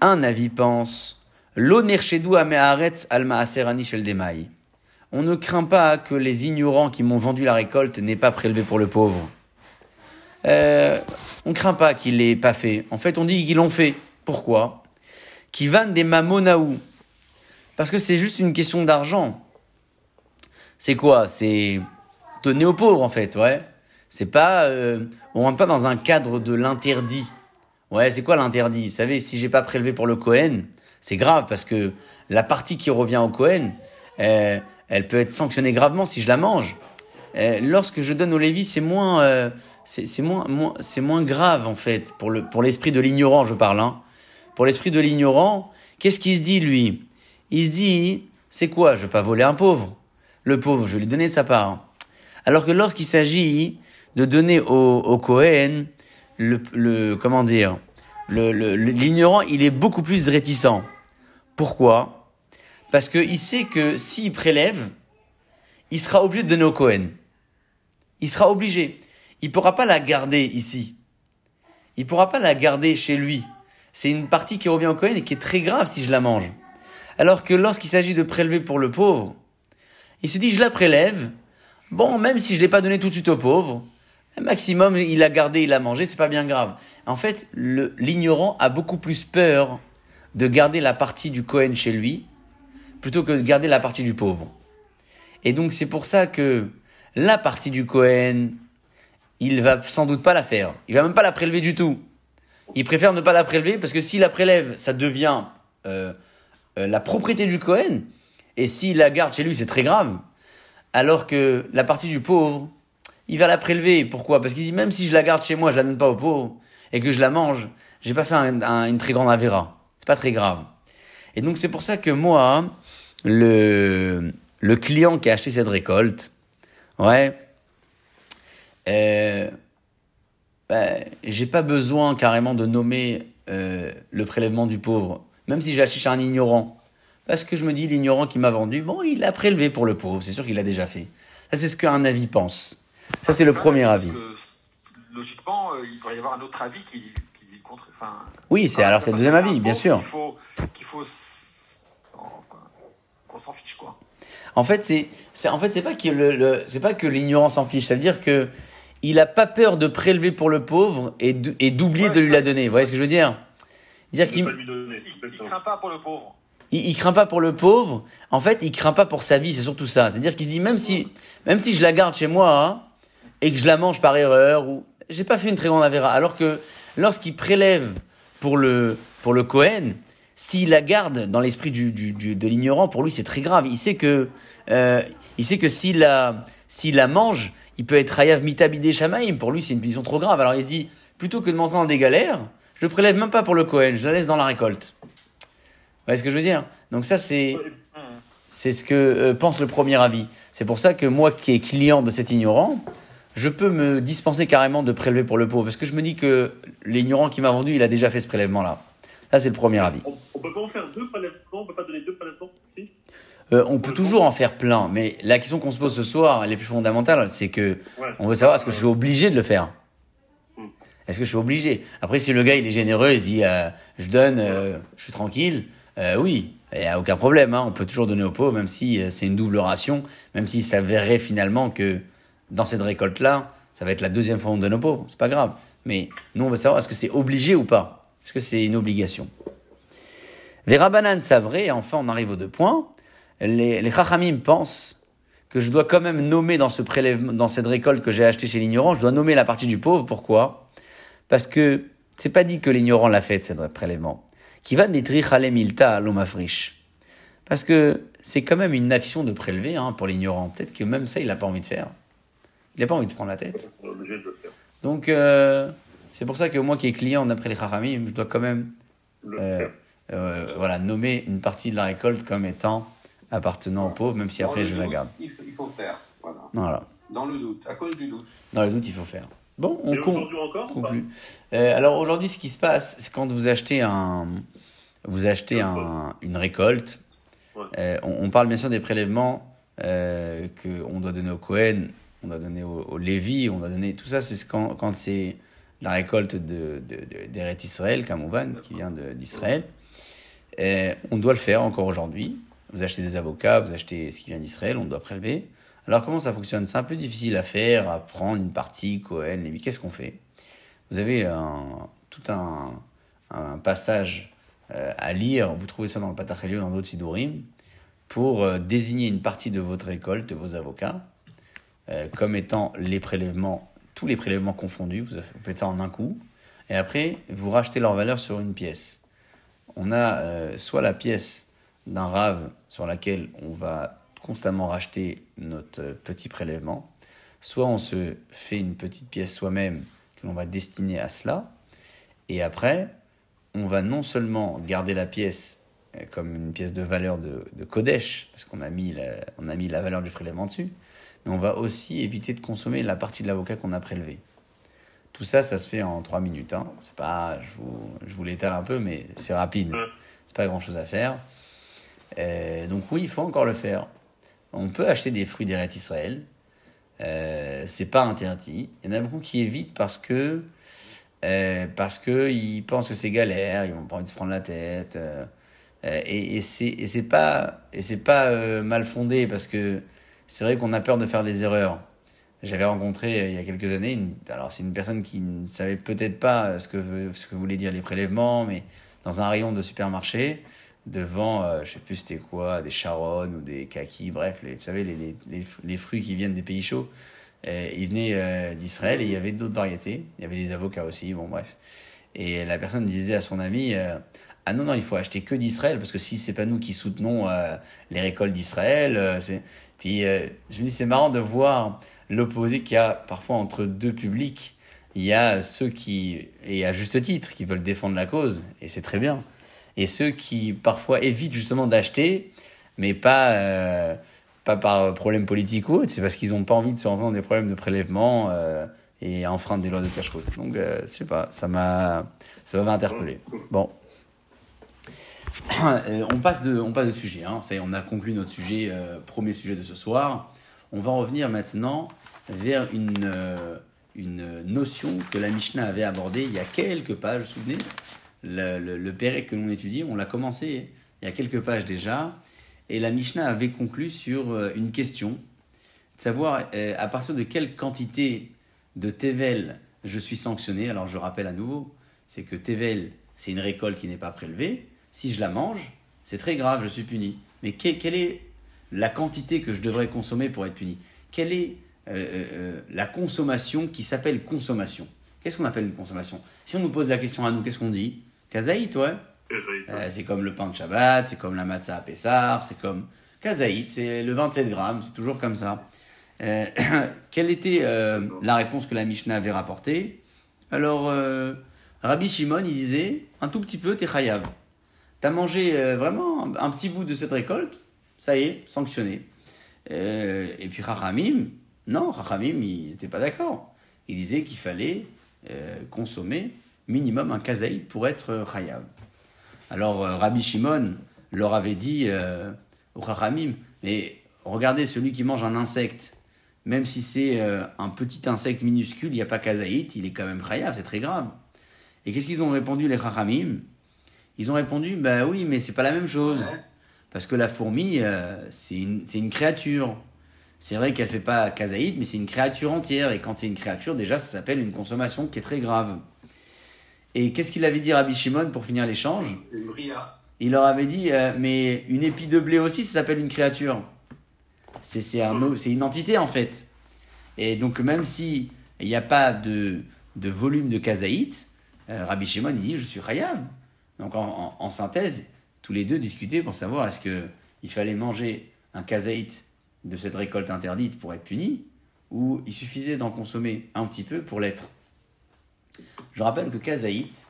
un avis pense, l'onerchedou ameharetz alma aserani shel. On ne craint pas que les ignorants qui m'ont vendu la récolte n'aient pas prélevé pour le pauvre. Euh, on craint pas qu'ils l'aient pas fait. En fait, on dit qu'ils l'ont fait. Pourquoi? Qui vendent des mamonaou. Parce que c'est juste une question d'argent. C'est quoi? C'est donner aux pauvres, en fait, ouais. C'est pas, euh, on rentre pas dans un cadre de l'interdit. Ouais, c'est quoi l'interdit? Vous savez, si j'ai pas prélevé pour le Cohen, c'est grave parce que la partie qui revient au Cohen, euh, elle peut être sanctionnée gravement si je la mange. Euh, lorsque je donne au Lévi, c'est moins, euh, c'est moins, moins, c'est moins grave en fait pour le, pour l'esprit de l'ignorant, je parle. Hein. Pour l'esprit de l'ignorant, qu'est-ce qu'il se dit lui? Il se dit, c'est quoi? Je vais pas voler un pauvre. Le pauvre, je vais lui donner sa part. Alors que lorsqu'il s'agit de donner au, Cohen, le, le, comment dire, le, le- l'ignorant, il est beaucoup plus réticent. Pourquoi? Parce qu'il sait que s'il prélève, il sera obligé de donner au Cohen. Il sera obligé. Il pourra pas la garder ici. Il pourra pas la garder chez lui. C'est une partie qui revient au Cohen et qui est très grave si je la mange. Alors que lorsqu'il s'agit de prélever pour le pauvre, il se dit je la prélève. Bon, même si je l'ai pas donné tout de suite au pauvre, un maximum il l'a gardé, il l'a mangé, c'est pas bien grave. En fait, l'ignorant a beaucoup plus peur de garder la partie du Cohen chez lui plutôt que de garder la partie du pauvre. Et donc c'est pour ça que la partie du Cohen il va sans doute pas la faire. Il va même pas la prélever du tout. Il préfère ne pas la prélever parce que s'il la prélève, ça devient euh, euh, la propriété du Cohen. Et s'il la garde chez lui, c'est très grave. Alors que la partie du pauvre, il va la prélever. Pourquoi? Parce qu'il dit même si je la garde chez moi, je la donne pas au pauvre et que je la mange, j'ai pas fait un- une très grande avéra. C'est pas très grave. Et donc c'est pour ça que moi, le, le client qui a acheté cette récolte, ouais, euh, ben, j'ai pas besoin carrément de nommer euh, le prélèvement du pauvre, même si j'ai acheté chez un ignorant. Parce que je me dis, l'ignorant qui m'a vendu, bon, il l'a prélevé pour le pauvre, c'est sûr qu'il l'a déjà fait. Ça, c'est ce qu'un avis pense. Ça, c'est le premier Parce avis. que, logiquement, euh, il devrait y avoir un autre avis qui, qui dit contre. Enfin, Oui, c'est Ah, alors c'est le deuxième avis, bien sûr. Qu'il faut, qu'il faut qu'on s'en fiche, quoi. En fait, c'est, c'est, en fait, c'est pas que le, le- c'est pas que l'ignorant s'en fiche. Ça veut dire que il a pas peur de prélever pour le pauvre et, d'oublier Ouais, de lui la donner. Vous voyez ce que je veux dire? Dire qu'il. Il, il exactement. craint pas pour le pauvre. Il, il craint pas pour le pauvre. En fait, il craint pas pour sa vie. C'est surtout ça. C'est-à-dire qu'il se dit même si, même si je la garde chez moi hein, et que je la mange par erreur ou j'ai pas fait une très grande avéra. Alors que lorsqu'il prélève pour le pour le Cohen, s'il la garde dans l'esprit du, de l'ignorant, pour lui c'est très grave. Il sait que euh, il sait que s'il la s'il la mange, il peut être hayav mitabidé shamaim. Pour lui c'est une punition trop grave. Alors il se dit plutôt que de m'entendre des galères, je prélève même pas pour le Cohen, je la laisse dans la récolte. Voyez ce que je veux dire? Donc ça c'est c'est ce que euh, pense le premier avis. C'est pour ça que moi qui est client de cet ignorant, je peux me dispenser carrément de prélever pour le pauvre. Parce que je me dis que l'ignorant qui m'a vendu, il a déjà fait ce prélèvement-là. Ça, c'est le premier avis. On, on peut pas en faire deux prélèvements, on peut pas donner deux prélèvements si? Euh, on peut toujours en faire plein, mais la question qu'on se pose ce soir, elle est plus fondamentale, c'est que Ouais. on veut savoir est-ce que je suis obligé de le faire Hmm. Est-ce que je suis obligé? Après, si le gars il est généreux, il se dit euh, je donne, euh, je suis tranquille, euh, oui, il n'y a aucun problème. hein, on peut toujours donner aux pauvres, même si euh, c'est une double ration, même s'il s'avérerait finalement que dans cette récolte-là, ça va être la deuxième fois qu'on donne aux pauvres. C'est pas grave. Mais nous, on veut savoir est-ce que c'est obligé ou pas? Est-ce que c'est une obligation? Verabanan savrait, et enfin on arrive aux deux points. Les, les Chachamim pensent que je dois quand même nommer dans ce prélèvement, dans cette récolte que j'ai achetée chez l'ignorant, je dois nommer la partie du pauvre. Pourquoi? Parce que c'est pas dit que l'ignorant l'a fait, ce prélèvement. Qui va détruire milta à l'omafriche. Parce que c'est quand même une action de prélever hein, pour l'ignorant. Peut-être que même ça, il n'a pas envie de faire. Il n'a pas envie de se prendre la tête. Donc, euh, c'est pour ça que moi qui est client d'après les Chachamim, je dois quand même Euh, euh, voilà, nommer une partie de la récolte comme étant appartenant aux pauvres, même si Dans après je la garde. Il faut, il faut faire. Voilà. Voilà. Dans le doute, à cause du doute. Dans le doute, il faut faire. Bon, on aujourd'hui encore ou pas conclut. Euh, alors aujourd'hui, ce qui se passe, c'est quand vous achetez un, vous achetez un, une récolte. Ouais. euh, on, on parle bien sûr des prélèvements euh, que on doit donner au Cohen, on doit donner au, au Lévi, on doit donner tout ça. C'est ce quand, quand c'est la récolte de, de, de- d'Eret Israël, Kamouvan, qui vient de- d'Israël. Euh, on doit le faire encore aujourd'hui. Vous achetez des avocats, vous achetez ce qui vient d'Israël, on doit prélever. Alors comment ça fonctionne? C'est un peu difficile à faire, à prendre une partie, Cohen, Lévi. Qu'est-ce qu'on fait? Vous avez tout un, passage euh, à lire, vous trouvez ça dans le Patachelio, dans d'autres Sidorim, pour euh, désigner une partie de votre récolte, de vos avocats, euh, comme étant les prélèvements, tous les prélèvements confondus, vous, faites ça en un coup, et après, vous rachetez leur valeur sur une pièce. On a soit la pièce d'un rave sur laquelle on va constamment racheter notre petit prélèvement, soit on se fait une petite pièce soi-même que l'on va destiner à cela, et après, on va non seulement garder la pièce euh, comme une pièce de valeur de, de Kodesh, parce qu'on a, mis la- on a mis la valeur du prélèvement dessus, mais on va aussi éviter de consommer la partie de l'avocat qu'on a prélevé. Tout ça, ça se fait en 3 minutes. Hein. C'est pas, je vous, je vous l'étale un peu, mais c'est rapide. Ouais. C'est pas grand chose à faire. Euh, donc oui, il faut encore le faire. On peut acheter des fruits d'Eret Israël. Euh, c'est pas interdit. Il y en a beaucoup qui évitent parce que euh, parce que ils pensent que c'est galère, ils n'ont pas envie de se prendre la tête. euh, euh, et c'est c'est pas et c'est pas mal fondé parce que c'est vrai qu'on a peur de faire des erreurs. J'avais rencontré il y a quelques années, une, alors c'est une personne qui ne savait peut-être pas ce que, ce que voulaient dire les prélèvements, mais dans un rayon de supermarché, devant, euh, je sais plus c'était quoi, des charognes ou des kakis, bref, les, vous savez, les, les, fruits qui viennent des pays chauds. euh, il venait euh, d'Israël et il y avait d'autres variétés. Il y avait des avocats aussi, bon bref. Et la personne disait à son ami euh, Ah non, non, il faut acheter que d'Israël parce que si c'est pas nous qui soutenons euh, les récoltes d'Israël, c'est. Puis je me dis, c'est marrant de voir l'opposé qu'il y a parfois entre deux publics. Il y a ceux qui, et à juste titre, qui veulent défendre la cause, et c'est très bien. Et ceux qui parfois évitent justement d'acheter, mais pas, euh, pas par problème politique ou autre, c'est parce qu'ils n'ont pas envie de se rentrer dans des problèmes de prélèvement euh, et enfreindre des lois de cache-route. Donc, euh, je sais pas, ça m'a interpellé. Bon. [coughs] Euh, on, passe de, on passe de sujet. Hein. Ça y est, on a conclu notre sujet, euh, premier sujet de ce soir. On va revenir maintenant vers une, une notion que la Mishnah avait abordée il y a quelques pages. Vous vous souvenez? Le, le, que l'on étudie, on l'a commencé il y a quelques pages déjà. Et la Mishnah avait conclu sur euh, une question, de savoir euh, à partir de quelle quantité de Tevel je suis sanctionné. Alors je rappelle à nouveau, c'est que Tevel, c'est une récolte qui n'est pas prélevée. Si je la mange, c'est très grave, je suis puni. Mais que- quelle est la quantité que je devrais consommer pour être puni? Quelle est euh, la consommation qui s'appelle consommation? Qu'est-ce qu'on appelle une consommation? Si on nous pose la question à nous, qu'est-ce qu'on dit? Kazaït, ouais. Euh, c'est comme le pain de Shabbat, c'est comme la matzah à Pessar, c'est comme Kazaït, c'est le 27 grammes, c'est toujours comme ça. Euh, [coughs] quelle était euh, la réponse que la Mishnah avait rapportée? Alors, Rabbi Shimon, il disait, un tout petit peu, t'es chayav. T'as mangé vraiment un, petit bout de cette récolte, ça y est, sanctionné. Et puis Chachamim, non, Chachamim, ils n'étaient pas d'accord. Ils disaient qu'il fallait consommer minimum un kazaït pour être chayav. Alors euh, Rabbi Shimon leur avait dit euh, Chachamim, mais regardez celui qui mange un insecte, même si c'est euh, un petit insecte minuscule, il n'y a pas kazaït, il est quand même chayav, c'est très grave. Et qu'est-ce qu'ils ont répondu les Chachamim Ils ont répondu, bah oui, mais c'est pas la même chose. Parce que la fourmi, euh, c'est une, créature. C'est vrai qu'elle fait pas kazaïd, mais c'est une créature entière. Et quand c'est une créature, déjà, ça s'appelle une consommation qui est très grave. Et qu'est-ce qu'il avait dit Rabbi Shimon pour finir l'échange. Il leur avait dit, euh, mais une épi de blé aussi, ça s'appelle une créature. C'est un, une entité en fait. Et donc même si il n'y a pas de, de volume de kazaït, euh, Rabbi Shimon il dit, je suis chayav. Donc en, en- en synthèse, tous les deux discutaient pour savoir est-ce que il fallait manger un kazaït de cette récolte interdite pour être puni, ou il suffisait d'en consommer un petit peu pour l'être. Je rappelle que kazaït,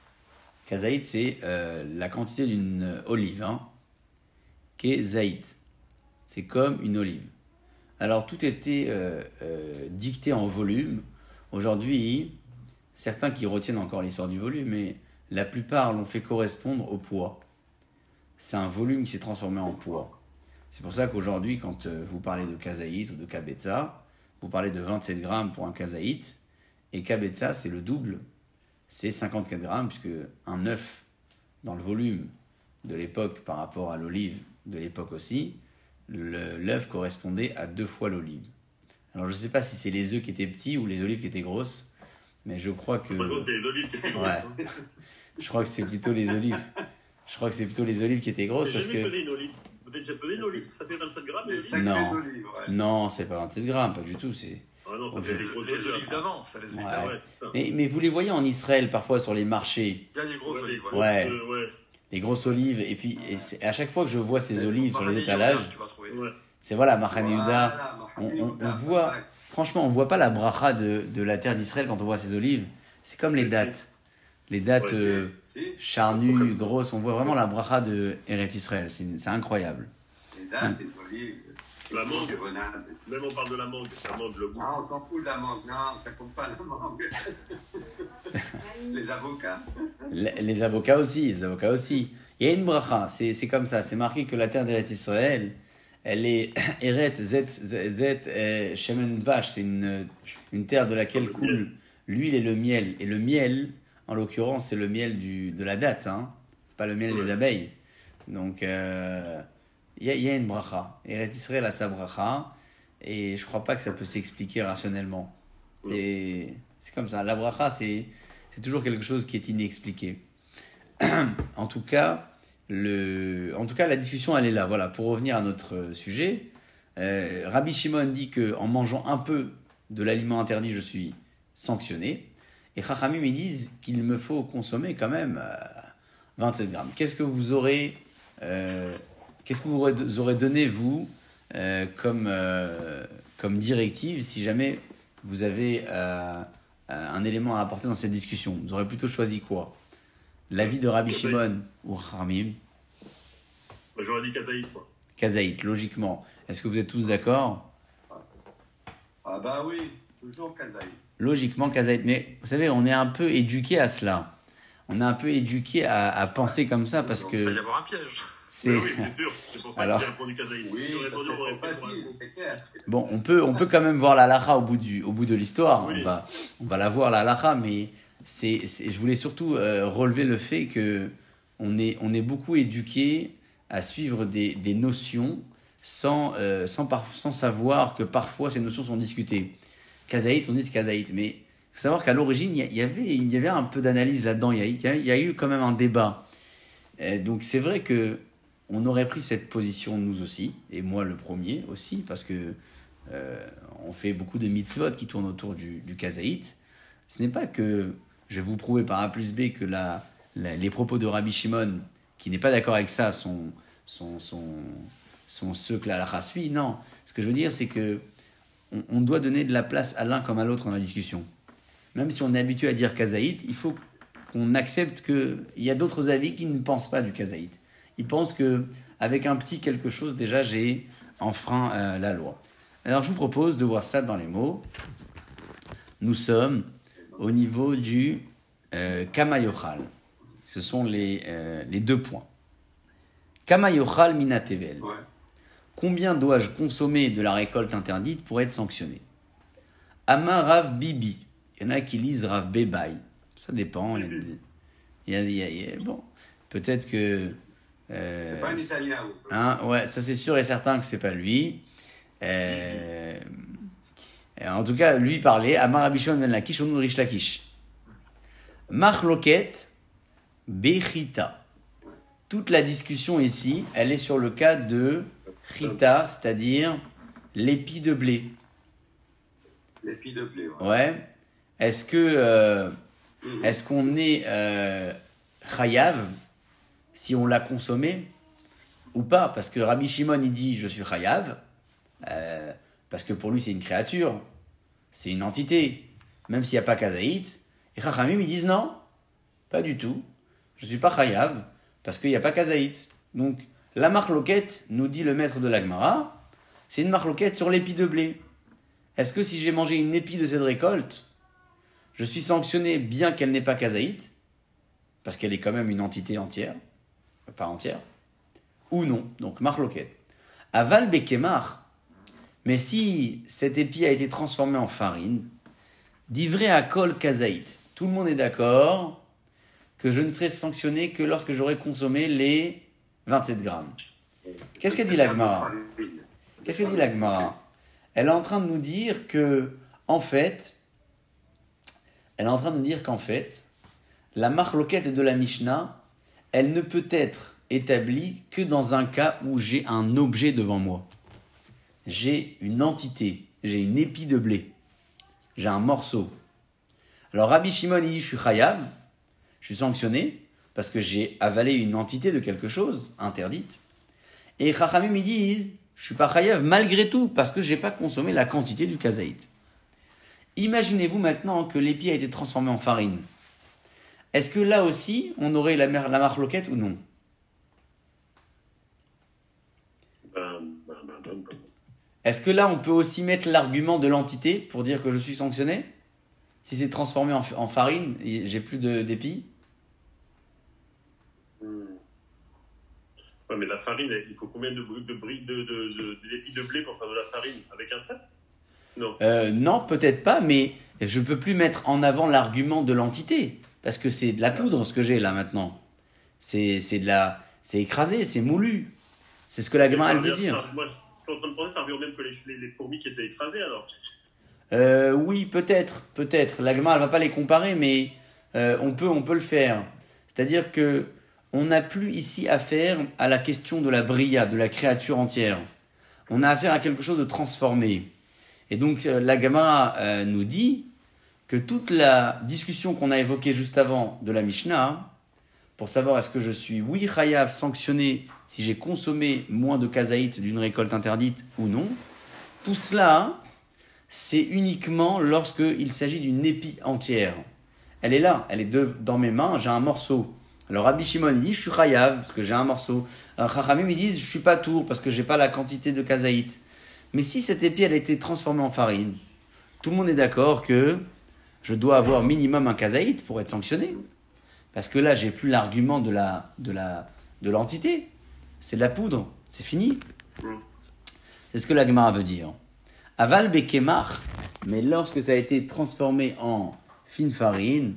Kazaït, c'est euh, la quantité d'une olive, hein, qui zaït. C'est comme une olive. Alors, tout était euh, euh, dicté en volume. Aujourd'hui, certains qui retiennent encore l'histoire du volume, mais la plupart l'ont fait correspondre au poids. C'est un volume qui s'est transformé en poids. C'est pour ça qu'aujourd'hui, quand vous parlez de kazaït ou de kabetza, vous parlez de 27 grammes pour un kazaït, et kabetza, c'est le double, c'est 54 grammes, puisque un œuf dans le volume de l'époque par rapport à l'olive de l'époque aussi, le- l'œuf correspondait à deux fois l'olive. Alors je ne sais pas si c'est les œufs qui étaient petits ou les olives qui étaient grosses, mais je crois que... Ouais. hein. [laughs] Je crois que c'est plutôt les olives. Je crois que c'est plutôt les olives qui étaient grosses parce que... Vous avez déjà pesé une olive? Ça fait 27 grammes, Non. ouais. Non, c'est pas 27 grammes, pas du tout. C'est... Ah non, ça Les olives. olives d'avant, ça, les olives Ouais. D'avant. ouais, c'est ça. Mais, mais vous les voyez en Israël parfois sur les marchés, Il y a des grosses Ouais, olives, les ouais. Ouais. grosses, euh, ouais. les grosses olives, et puis et à chaque fois que je vois ces olives sur les étalages, c'est voilà, Machan Yehuda, Voilà, on, on- on voit, franchement, on voit pas la bracha de, de la terre d'Israël quand on voit ces olives. C'est comme les dates. Les dates Ouais, euh, charnues, grosses, on voit vraiment la bracha de Eret Israël. C'est c'est incroyable. les dates, les olives, La mangue, même on parle de la mangue. La mangue, le goût. Non, on s'en fout de la mangue. Non, ça compte pas la mangue. [laughs] les avocats. Les, les avocats aussi, les avocats aussi. Il y a une bracha, c'est c'est comme ça. C'est marqué que la terre d'Eret Israël, elle est [coughs] Eret Zet, Zet, euh, Shemen Vache. C'est une, une terre de laquelle Le coule miel. l'huile et le miel. Et le miel, en l'occurrence, c'est le miel du, de la date. Hein. C'est pas le miel des abeilles. Donc, euh, il y, a, il y a une bracha. Israël a sa bracha. Et je crois pas que ça peut s'expliquer rationnellement. C'est comme ça. La bracha, c'est c'est toujours quelque chose qui est inexpliqué. [clears throat] en tout cas, le, en tout cas, la discussion, elle est là. Voilà, pour revenir à notre sujet, euh, Rabbi Shimon dit que en mangeant un peu de l'aliment interdit, je suis sanctionné. Et Chachamim, ils disent qu'il me faut consommer quand même euh, 27 grammes. Qu'est-ce que vous aurez, euh, qu'est-ce que vous aurez- donné, vous, euh, comme, euh, comme directive si jamais vous avez euh, un élément à apporter dans cette discussion? Vous aurez plutôt choisi quoi? L'avis de Rabbi Shimon ou Bah, J'aurais dit Kazaït, quoi. Kazaït, logiquement. Est-ce que vous êtes tous d'accord? Ah bah oui, toujours Kazaï. Logiquement, Kazaït. Mais vous savez, on est un peu éduqué à cela. On est un peu éduqué à, à penser comme ça parce Il va y que avoir un piège. C'est. Oui, Alors- clair. Bon, on peut, on peut quand même voir la lacha au bout, du, au bout de l'histoire. Oui. On, va, on va la voir, la lacha, mais c'est, c'est- je voulais surtout euh, relever le fait que on est, on est beaucoup éduqué à suivre des, des notions sans, euh, sans, par- sans savoir que parfois ces notions sont discutées. Kazaït, on dit c'est Kazaït, mais il faut savoir qu'à l'origine, il y, avait, il y avait un peu d'analyse là-dedans. Il y, a, il y a- il y a eu quand même un débat. Euh, donc c'est vrai que on aurait pris cette position nous aussi, et moi le premier aussi, parce que euh, on fait beaucoup de mitzvot qui tournent autour du, kazaït. Ce n'est pas que je vais vous prouver par A plus B que les propos de Rabbi Shimon, qui n'est pas d'accord avec ça, sont, ceux que la suit. Non, ce que je veux dire, c'est que on, on doit donner de la place à l'un comme à l'autre dans la discussion. Même si on est habitué à dire kazaït, il faut qu'on accepte qu'il y a d'autres avis qui ne pensent pas du kazaït. Ils pensent que avec un petit quelque chose, déjà, j'ai enfreint euh, la loi. Alors, je vous propose de voir ça dans les mots. Nous sommes au niveau du euh, kamayochal. Ce sont les, euh, les deux points. Kamayochal minatevel. Ouais. Combien dois-je consommer de la récolte interdite pour être sanctionné? Amar Rav Bibi. Il y en a qui lisent Rav Bebaï. Ça dépend. Il y a des- il y a- il y a- il y a- bon, peut-être que. Euh, C'est pas un italien. Hein, ouais, ça c'est sûr et certain que c'est pas lui. Euh, en tout cas, lui parlait Amar Abishon ben Lakish, on Rish Lakish. Machloket Bechita. Toute la discussion ici, elle est sur le cas de Chita, c'est-à-dire l'épi de blé. L'épi de blé. Ouais. Ouais. Est-ce que euh, est-ce qu'on est euh, chayav si on l'a consommé ou pas Parce que Rabbi Shimon il dit je suis chayav euh, parce que pour lui c'est une créature, c'est une entité, même s'il n'y a pas kazaït. Et Chachamim ils disent non, pas du tout. Je suis pas chayav parce qu'il n'y a pas kazaït. Donc la marloquette nous dit le maître de l'agmara, c'est une marloquette sur l'épi de blé. Est-ce que si j'ai mangé une épi de cette récolte, je suis sanctionné bien qu'elle n'est pas kazaït, parce qu'elle est quand même une entité entière, pas entière, ou non, donc marloquet. Aval bekemar, mais si cet épi a été transformé en farine, d'ivré à kol kazaït, tout le monde est d'accord que je ne serai sanctionné que lorsque j'aurai consommé les 27 grammes. Qu'est-ce qu'a dit la Gemara Qu'est-ce qu'elle dit la Gemara Elle est en train de nous dire que, en fait, elle est en train de nous dire qu'en fait, la marloquette de la Mishnah, elle ne peut être établie que dans un cas où j'ai un objet devant moi. J'ai une entité, j'ai une épi de blé, j'ai un morceau. Alors Rabbi Shimon il dit je suis chayav, je suis sanctionné parce que j'ai avalé une entité de quelque chose interdite. Et Chachamim ils disent je suis pas chayav malgré tout parce que j'ai pas consommé la quantité du kazaït. Imaginez-vous maintenant que l'épi a été transformé en farine. Est-ce que là aussi, on aurait la, mer- la marloquette ou non? Est-ce que là, on peut aussi mettre l'argument de l'entité pour dire que je suis sanctionné? Si c'est transformé en, en farine, j'ai plus de- d'épi. Ouais, mais la farine, il faut combien de, de de, de, de, d'épis de blé pour faire de la farine? Avec un sac Non. Euh, Non, peut-être pas, mais je peux plus mettre en avant l'argument de l'entité. Parce que c'est de la poudre ce que j'ai là maintenant. C'est c'est de la. C'est écrasé, c'est moulu. C'est ce que la gamin elle veut dire. Moi, je suis en train de penser, ça revient au même que les, les, les fourmis qui étaient écrasées alors. Euh, oui, peut-être, peut-être. La Gemara, elle va pas les comparer, mais euh, on peut, on peut le faire. C'est-à-dire que on n'a plus ici affaire à la question de la bria, de la créature entière. On a affaire à quelque chose de transformé. Et donc euh, la Gemara euh, nous dit que toute la discussion qu'on a évoquée juste avant de la Mishnah, pour savoir est-ce que je suis, oui, chayav, sanctionné si j'ai consommé moins de kazaït d'une récolte interdite ou non, tout cela, c'est uniquement lorsqu'il s'agit d'une épi entière. Elle est là, elle est de- dans mes mains, j'ai un morceau. Alors Rabbi Shimon il dit je suis chayav parce que j'ai un morceau. Chachamim ils disent je suis pas tour parce que j'ai pas la quantité de kazaït. Mais si cette épi elle a été transformée en farine, tout le monde est d'accord que je dois avoir minimum un kazaït pour être sanctionné. Parce que là, j'ai plus l'argument de l'entité. C'est de la poudre, c'est fini. C'est ce que la Gemara veut dire. Aval bekemar, mais lorsque ça a été transformé en fine farine,